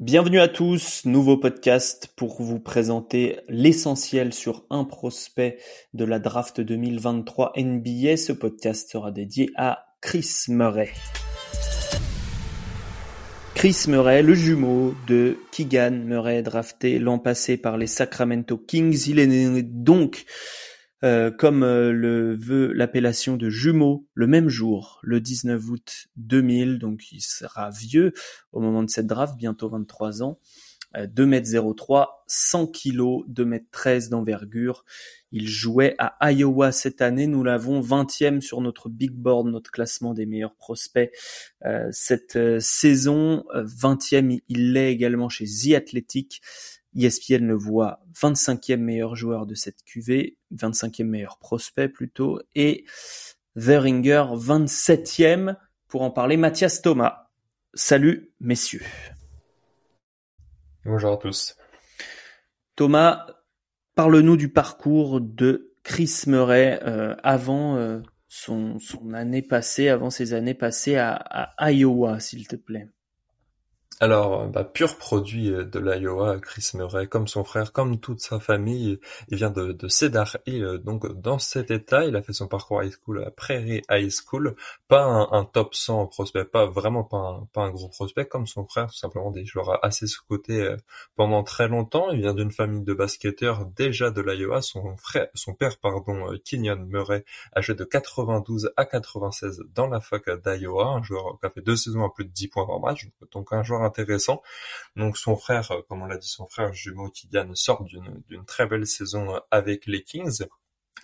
Bienvenue à tous, nouveau podcast pour vous présenter l'essentiel sur un prospect de la draft 2023 NBA. Ce podcast sera dédié à Chris Murray. Chris Murray, le jumeau de Keegan Murray, drafté l'an passé par les Sacramento Kings. Il est donc comme euh, le veut l'appellation de jumeau, le même jour, le 19 août 2000, donc il sera vieux au moment de cette draft, bientôt 23 ans, 2m03, euh, 100 kg, 2m13 d'envergure. Il jouait à Iowa cette année, nous l'avons 20e sur notre big board, notre classement des meilleurs prospects. cette saison, 20e, il l'est également chez The Athletic. ESPN le voit 25e meilleur joueur de cette QV, 25e meilleur prospect plutôt, et The Ringer 27e pour en parler Mathias Thomas. Salut messieurs. Bonjour à tous. Thomas, parle-nous du parcours de Chris Murray euh, avant euh, son, année passée, avant ses années passées à Iowa, s'il te plaît. Alors, bah, pur produit euh, de l'Iowa, Chris Murray, comme son frère, comme toute sa famille, il vient de, Cedar Hill, donc dans cet état, il a fait son parcours high school à Prairie High School, pas un, top 100 prospect, pas vraiment pas un, un gros prospect comme son frère, tout simplement des joueurs assez sous-cotés euh, pendant très longtemps. Il vient d'une famille de basketteurs déjà de l'Iowa, son frère, son père, pardon, euh, Kenyon Murray, âgé de 92 à 96 dans la fac d'Iowa, un joueur qui a fait deux saisons à plus de 10 points par match, donc un joueur intéressant. Donc son frère, euh, comme on l'a dit, son frère jumeau Kylian sort d'une très belle saison euh, avec les Kings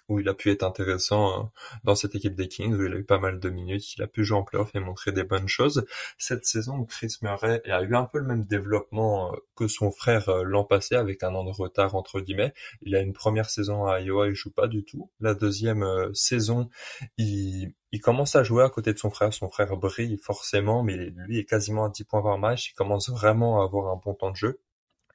où il a pu être intéressant euh, dans cette équipe des Kings, où il a eu pas mal de minutes, il a pu jouer en playoff et montrer des bonnes choses. Cette saison, Chris Murray a eu un peu le même développement que son frère l'an passé, avec un an de retard entre guillemets. Il a une première saison à Iowa, il joue pas du tout. La deuxième saison, il, il commence à jouer à côté de son frère. Son frère brille forcément, mais lui est quasiment à 10 points par match. Il commence vraiment à avoir un bon temps de jeu.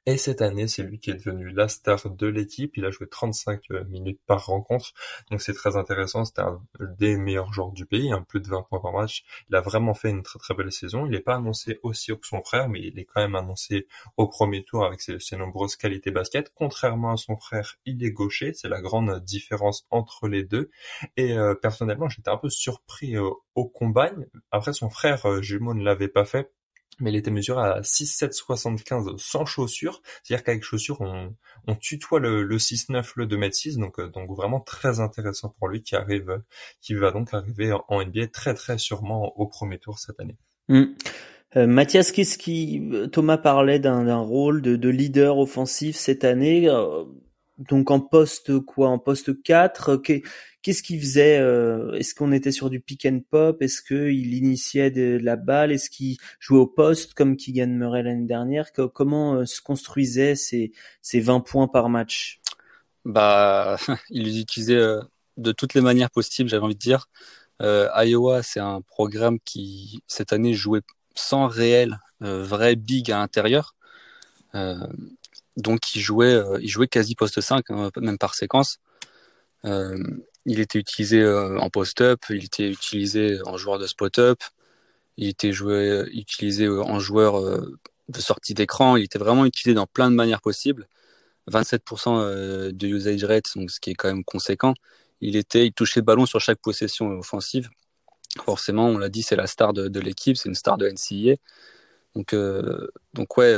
Et cette année, c'est lui qui est devenu la star de l'équipe. Il a joué 35 euh, minutes par rencontre. Donc c'est très intéressant. C'était un des meilleurs joueurs du pays, hein, plus de 20 points par match. Il a vraiment fait une très très belle saison. Il n'est pas annoncé aussi haut que son frère, mais il est quand même annoncé au premier tour avec ses, nombreuses qualités basket. Contrairement à son frère, il est gaucher. C'est la grande différence entre les deux. Et euh, personnellement, j'étais un peu surpris euh, au combine. Après, son frère jumeau ne l'avait pas fait mais il était mesuré à 6,775 sans chaussures. C'est-à-dire qu'avec chaussures, on, on tutoie le, le 6,9, le 2m6. Donc, euh, donc vraiment très intéressant pour lui qui arrive, qui va donc arriver en NBA très très sûrement au premier tour cette année. Mm. Euh, Mathias, qu'est-ce qui Thomas parlait d'un rôle de, de, leader offensif cette année. Euh, donc en poste quoi? En poste 4 Qu'est-ce qu'il faisait euh, Est-ce qu'on était sur du pick and pop Est-ce qu'il initiait de, la balle Est-ce qu'il jouait au poste comme Keegan Murray l'année dernière Comment euh, se construisaient ces, ces 20 points par match? Bah, il les utilisait euh, de toutes les manières possibles, j'avais envie de dire. Iowa, c'est un programme qui cette année jouait sans réel vrai big à l'intérieur. donc il jouait, il jouait quasi poste 5, hein, même par séquence. Il était utilisé euh, en post-up, il était utilisé en joueur de spot-up, il était joué, utilisé euh, en joueur euh, de sortie d'écran, il était vraiment utilisé dans plein de manières possibles. 27% de usage rate, donc ce qui est quand même conséquent. Il était, il touchait le ballon sur chaque possession offensive. Forcément, on l'a dit, c'est la star de, l'équipe, c'est une star de NCAA. Donc, donc ouais,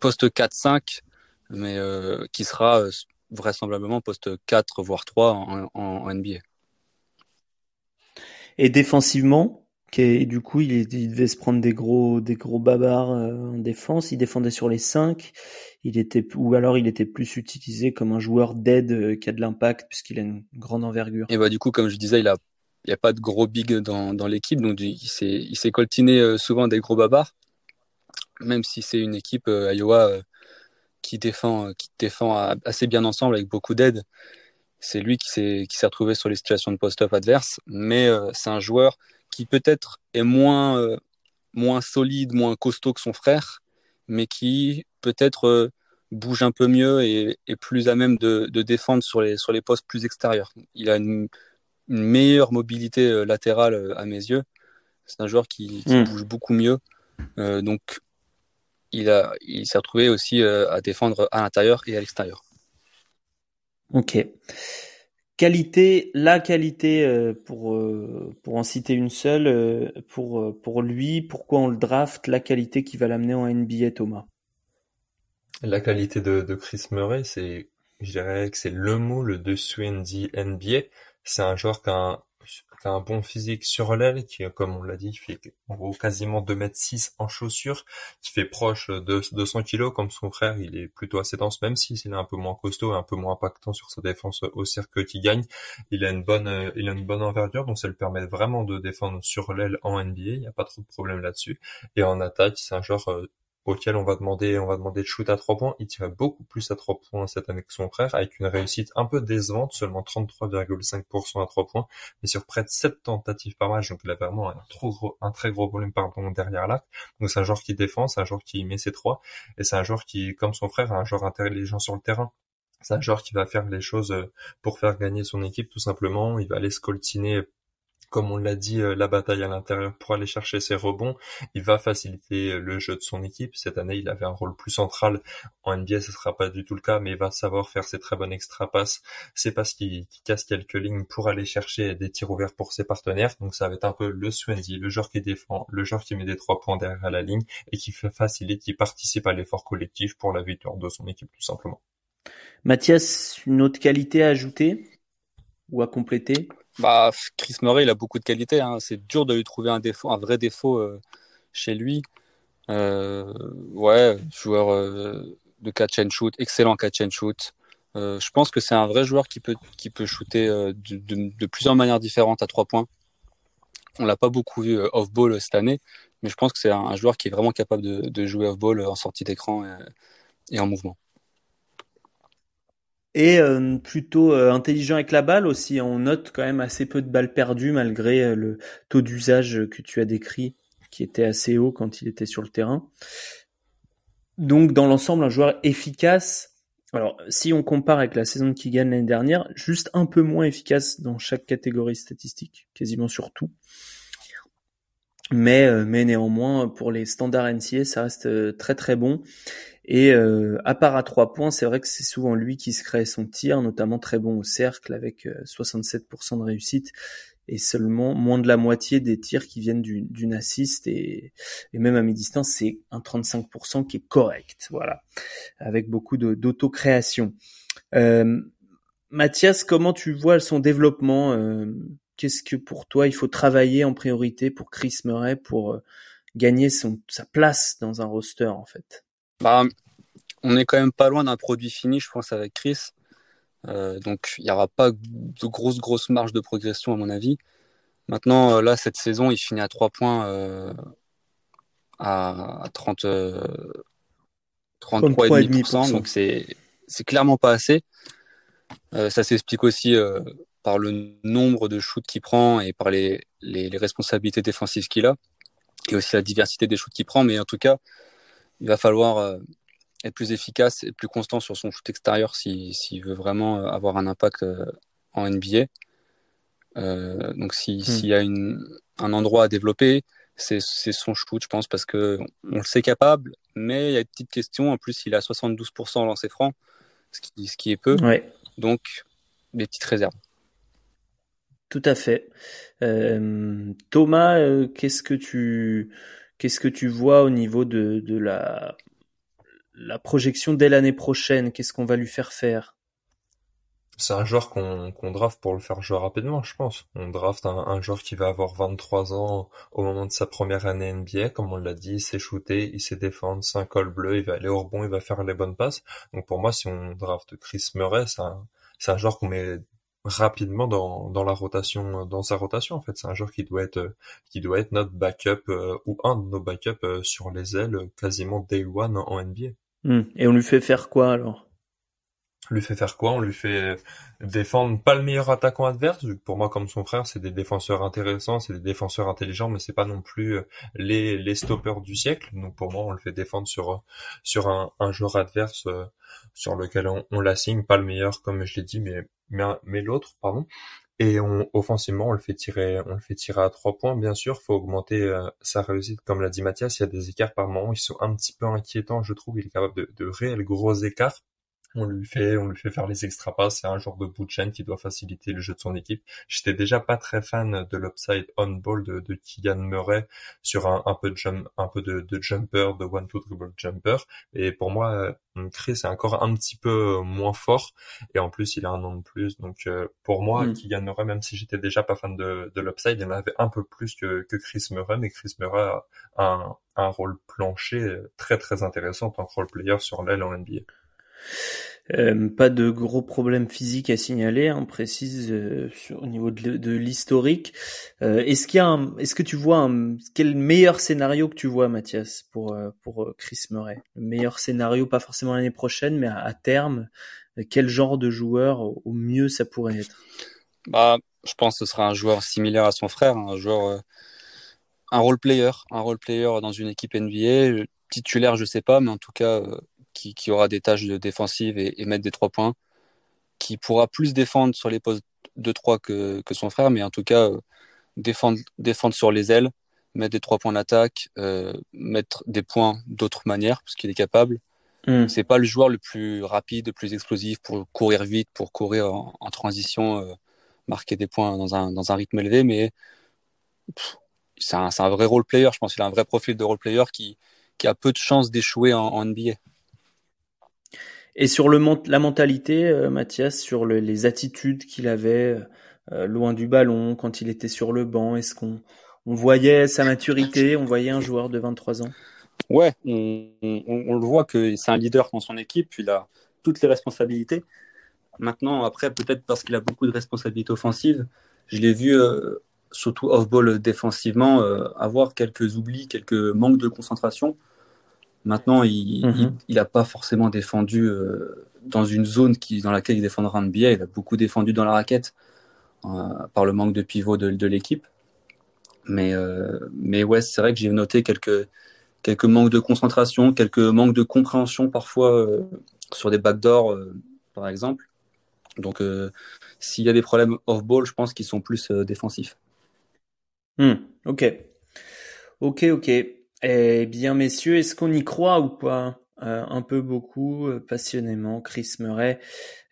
poste 4-5, mais qui sera vraisemblablement poste 4 voire 3 en, en, NBA. Et défensivement, qui du coup, il, devait se prendre des gros, des gros babards euh, en défense. Il défendait sur les 5. Il était, ou alors il était plus utilisé comme un joueur d'aide euh, qui a de l'impact puisqu'il a une grande envergure. Et bah du coup, comme je disais, il a, il y a pas de gros big dans, dans l'équipe, donc il s'est, il s'est coltiné euh, souvent des gros babards. Même si c'est une équipe Iowa qui défend, euh, qui défend assez bien ensemble avec beaucoup d'aide. C'est lui qui s'est, qui s'est retrouvé sur les situations de post-up adverses, mais euh, c'est un joueur qui peut-être est moins, euh, moins solide, moins costaud que son frère, mais qui peut-être bouge un peu mieux et est plus à même de, de, défendre sur les, sur les postes plus extérieurs. Il a une, meilleure mobilité latérale à mes yeux. C'est un joueur qui, qui hmm. bouge beaucoup mieux. donc il a, il s'est retrouvé aussi à défendre à l'intérieur et à l'extérieur. Ok. Qualité, la qualité pour pour en citer une seule pour pour lui, pourquoi on le draft, la qualité qui va l'amener en NBA, Thomas? La qualité de, de Chris Murray, c'est je dirais que c'est le mot le dessus NBA. C'est un joueur qui a un, bon physique sur l'aile, qui, comme on l'a dit, fait en gros quasiment 2 mètres 6 en chaussures, qui fait proche de 200 kilos comme son frère. Il est plutôt assez dense, même s'il est un peu moins costaud et un peu moins impactant sur sa défense au cercle qui gagne. Il a une bonne, il a une bonne envergure, donc ça lui permet vraiment de défendre sur l'aile en NBA. Il n'y a pas trop de problème là-dessus. Et en attaque, c'est un euh, auquel on va demander on va demander de shoot à trois points. Il tirait beaucoup plus à trois points cette année que son frère, avec une réussite un peu décevante, seulement 33,5% à trois points, mais sur près de 7 tentatives par match, donc il a vraiment un, trop gros, un très gros volume pardon, derrière l'arc. Donc c'est un joueur qui défend, c'est un joueur qui met ses trois, et c'est un joueur qui, comme son frère, a un joueur intelligent sur le terrain. C'est un joueur qui va faire les choses euh, pour faire gagner son équipe tout simplement. Il va aller scoltiner comme on l'a dit, euh, la bataille à l'intérieur pour aller chercher ses rebonds. Il va faciliter euh, le jeu de son équipe. Cette année, il avait un rôle plus central. En NBA, ce sera pas du tout le cas, mais il va savoir faire ses très bonnes extra passes, ses passes qui, qui cassent quelques lignes pour aller chercher des tirs ouverts pour ses partenaires. Donc ça va être un peu le Swansea, le joueur qui défend, le joueur qui met des trois points derrière la ligne et qui facilite, qui participe à l'effort collectif pour la victoire de son équipe, tout simplement. Mathias, une autre qualité à ajouter ou à compléter? Bah, Chris Murray, il a beaucoup de qualités. Hein. C'est dur de lui trouver un défaut, un vrai défaut euh, chez lui. Euh, ouais, joueur euh, de catch and shoot, excellent catch and shoot. je pense que c'est un vrai joueur qui peut qui peut shooter de, plusieurs manières différentes à trois points. On l'a pas beaucoup vu off ball cette année, mais je pense que c'est un, joueur qui est vraiment capable de, de jouer off ball en sortie d'écran et en mouvement et euh, plutôt euh, intelligent avec la balle aussi. On note quand même assez peu de balles perdues malgré euh, le taux d'usage que tu as décrit qui était assez haut quand il était sur le terrain. Donc dans l'ensemble, un joueur efficace. Alors si on compare avec la saison de Keegan l'année dernière, juste un peu moins efficace dans chaque catégorie statistique, quasiment sur tout. Mais, mais néanmoins, pour les standards NCA, ça reste très très bon. Et euh, à part à trois points, c'est vrai que c'est souvent lui qui se crée son tir, notamment très bon au cercle avec 67% euh, de réussite et seulement moins de la moitié des tirs qui viennent d'une assist et, et, même à mi-distance, c'est un 35% qui est correct, voilà, avec beaucoup d'auto-création. Euh, Mathias, comment tu vois son développement euh, Qu'est-ce que pour toi il faut travailler en priorité pour Chris Murray pour euh, gagner son, sa place dans un roster en fait? Bah, on est quand même pas loin d'un produit fini, je pense, avec Chris. Euh, donc, il n'y aura pas de grosse, grosse marge de progression, à mon avis. Maintenant, euh, là, cette saison, il finit à 3 points euh, à, 30, 33,5%. Donc, c'est, c'est clairement pas assez. ça s'explique aussi par le nombre de shoots qu'il prend et par les, les, les responsabilités défensives qu'il a. Et aussi la diversité des shoots qu'il prend. Mais en tout cas, il va falloir euh, être plus efficace et plus constant sur son shoot extérieur s'il veut vraiment euh, avoir un impact euh, en NBA. donc hmm. s'il y a une, un endroit à développer, c'est son shoot, je pense, parce que on le sait capable, mais il y a une petite question. En plus, il a 72% lancé franc, ce qui, ce qui est peu. Donc, des petites réserves. Tout à fait. Thomas, qu'est-ce que tu Qu'est-ce que tu vois au niveau de, la, la projection dès l'année prochaine? Qu'est-ce qu'on va lui faire faire? C'est un joueur qu'on draft pour le faire jouer rapidement, je pense. On draft un, un, joueur qui va avoir 23 ans au moment de sa première année NBA, comme on l'a dit, il sait shooter, il sait défendre, c'est un col bleu, il va aller au rebond, il va faire les bonnes passes. Donc pour moi, si on draft Chris Murray, c'est un, un joueur qu'on met rapidement dans, dans la rotation, dans sa rotation en fait. C'est un joueur qui doit être qui doit être notre backup euh, ou un de nos backups euh, sur les ailes quasiment day one en NBA. Hmm. Et on lui fait faire quoi alors? On lui fait faire quoi? On lui fait défendre pas le meilleur attaquant adverse. Pour moi, comme son frère, c'est des défenseurs intéressants, c'est des défenseurs intelligents, mais c'est pas non plus euh, les les stoppers du siècle. Donc pour moi, on le fait défendre sur sur un, un joueur adverse sur lequel on, on l'assigne, pas le meilleur comme je l'ai dit, mais mais, mais l'autre, pardon. Et on, offensivement, on le fait tirer, on le fait tirer à trois points, bien sûr. Faut augmenter euh, sa réussite, comme l'a dit Mathias. Il y a des écarts par moment, ils sont un petit peu inquiétants, je trouve. Il est capable de, de réels gros écarts on lui fait, on lui fait faire les extra passes. C'est un genre de bout de chaîne qui doit faciliter le jeu de son équipe. J'étais déjà pas très fan de l'upside on ball de, de Keegan Murray sur un, un peu de jump, un peu de, de jumper, de one two dribble jumper. Et pour moi, euh, Chris est encore un petit peu moins fort. Et en plus, il a un an de plus. Donc euh, pour moi, mm. Keegan Murray, même si j'étais déjà pas fan de, de l'upside, il en avait un peu plus que, que Chris Murray. Mais Chris Murray a un, un rôle plancher très très intéressant en tant que role player sur l'aile en NBA. Euh, pas de gros problèmes physiques à signaler, on hein, précise euh, sur, au niveau de, l'historique. Euh, est-ce qu'il y a est-ce que tu vois un, quel meilleur scénario que tu vois, Mathias, pour pour Chris Murray? Le meilleur scénario, pas forcément l'année prochaine, mais à, terme, quel genre de joueur au mieux ça pourrait être? Bah, je pense que ce sera un joueur similaire à son frère, un joueur, un role player, un role player dans une équipe NBA, titulaire, je sais pas, mais en tout cas qui, aura des tâches de défensive et, mettre des trois points, qui pourra plus défendre sur les postes de 3 que, son frère, mais en tout cas euh, défendre, défendre sur les ailes, mettre des trois points d'attaque, euh, mettre des points d'autres manières, parce qu'il est capable. Mm. C'est pas le joueur le plus rapide, le plus explosif pour courir vite, pour courir en, transition, euh, marquer des points dans un, dans un rythme élevé, mais c'est un, un, vrai role player. Je pense qu'il a un vrai profil de role player qui, qui a peu de chances d'échouer en, en NBA. Et sur le la mentalité, euh, Mathias, sur les attitudes qu'il avait euh, loin du ballon, quand il était sur le banc, est-ce qu'on on voyait sa maturité, on voyait un joueur de 23 ans? Ouais, on, le voit que c'est un leader dans son équipe, il a toutes les responsabilités. Maintenant, après, peut-être parce qu'il a beaucoup de responsabilités offensives, je l'ai vu, euh, surtout off-ball défensivement, avoir quelques oublis, quelques manques de concentration. Maintenant, il n'a mhm. pas forcément défendu euh, dans une zone qui, dans laquelle il défendra un NBA. Il a beaucoup défendu dans la raquette euh, par le manque de pivot de, l'équipe. Mais, euh, mais ouais, c'est vrai que j'ai noté quelques, quelques manques de concentration, quelques manques de compréhension parfois sur des backdoors, par exemple. Donc, s'il y a des problèmes off-ball, je pense qu'ils sont plus défensifs. Hmm, ok. Ok, ok. Eh bien, messieurs, est-ce qu'on y croit ou pas? Euh, Un peu beaucoup, euh, passionnément, Chris Murray.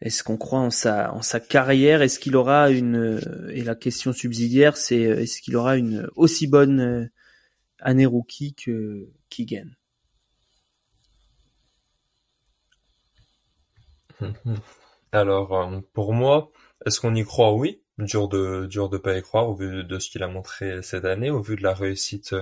Est-ce qu'on croit en sa en sa carrière? Est-ce qu'il aura une euh, et la question subsidiaire, c'est est-ce qu'il aura une aussi bonne année rookie que Keegan? Alors, pour moi, est-ce qu'on y croit? Oui dur de dur de pas y croire au vu de ce qu'il a montré cette année, au vu de la réussite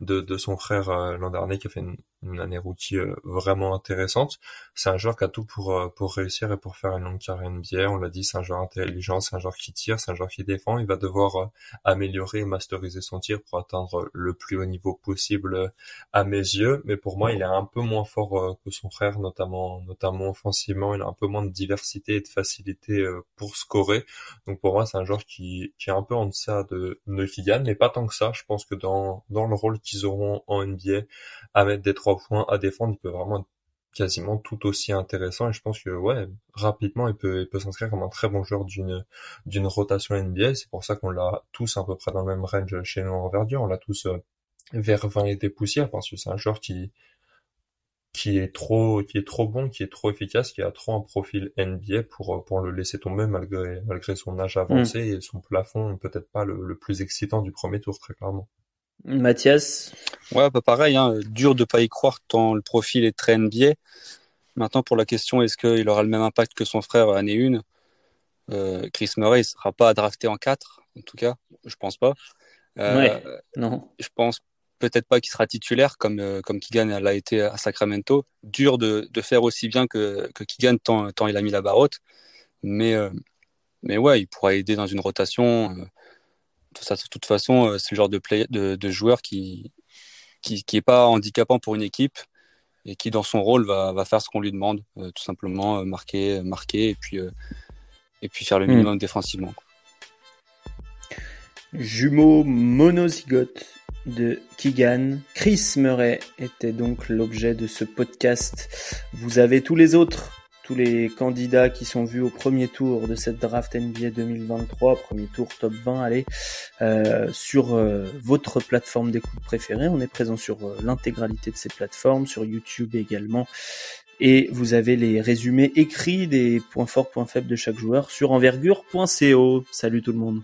de, de son frère euh, l'an dernier qui a fait une, une année rookie euh, vraiment intéressante. C'est un joueur qui a tout pour euh, pour réussir et pour faire une longue carrière NBA. On l'a dit, c'est un joueur intelligent, c'est un joueur qui tire, c'est un joueur qui défend. Il va devoir améliorer et masteriser son tir pour atteindre le plus haut niveau possible à mes yeux. Mais pour moi, il est un peu moins fort que son frère, notamment notamment offensivement. Il a un peu moins de diversité et de facilité pour scorer. Donc pour moi, c'est un joueur qui, qui est un peu en deçà de Nekigan, mais pas tant que ça. Je pense que dans, dans le rôle qu'ils auront en NBA, à mettre des trois points, à défendre, il peut vraiment être quasiment tout aussi intéressant et je pense que ouais rapidement il peut il peut s'inscrire comme un très bon joueur d'une d'une rotation NBA c'est pour ça qu'on l'a tous à peu près dans le même range chez nous en verdure on l'a tous euh, vers 20 et des poussières parce que c'est un joueur qui qui est trop qui est trop bon, qui est trop efficace, qui a trop un profil NBA pour pour le laisser tomber malgré malgré son âge avancé mm. et son plafond peut-être pas le, plus excitant du premier tour très clairement. Mathias Ouais, bah pareil, hein, dur de pas y croire tant le profil est très NBA. Maintenant pour la question est-ce qu'il aura le même impact que son frère année 1 euh, Chris Murray ne sera pas drafté en 4 en tout cas, je pense pas. Euh, ouais, non. Je pense peut-être pas qu'il sera titulaire comme euh, comme Keegan l'a été à Sacramento. Dur de, de faire aussi bien que, que Keegan tant, tant il a mis la barre haute. Mais, euh, mais ouais, il pourra aider dans une rotation. Euh, tout ça, de toute façon, c'est le genre de, play, de, de joueur qui, qui qui est pas handicapant pour une équipe et qui dans son rôle va, va faire ce qu'on lui demande, tout simplement marquer, marquer et puis et puis faire le hmm. minimum défensivement. Jumeau monozygote de Keegan. Chris Murray était donc l'objet de ce podcast. Vous avez tous les autres tous les candidats qui sont vus au premier tour de cette draft NBA 2023, premier tour top 20, allez, euh, sur euh, votre plateforme d'écoute préférée. On est présent sur euh, l'intégralité de ces plateformes, sur YouTube également. Et vous avez les résumés écrits des points forts, points faibles de chaque joueur sur envergure.co. Salut tout le monde.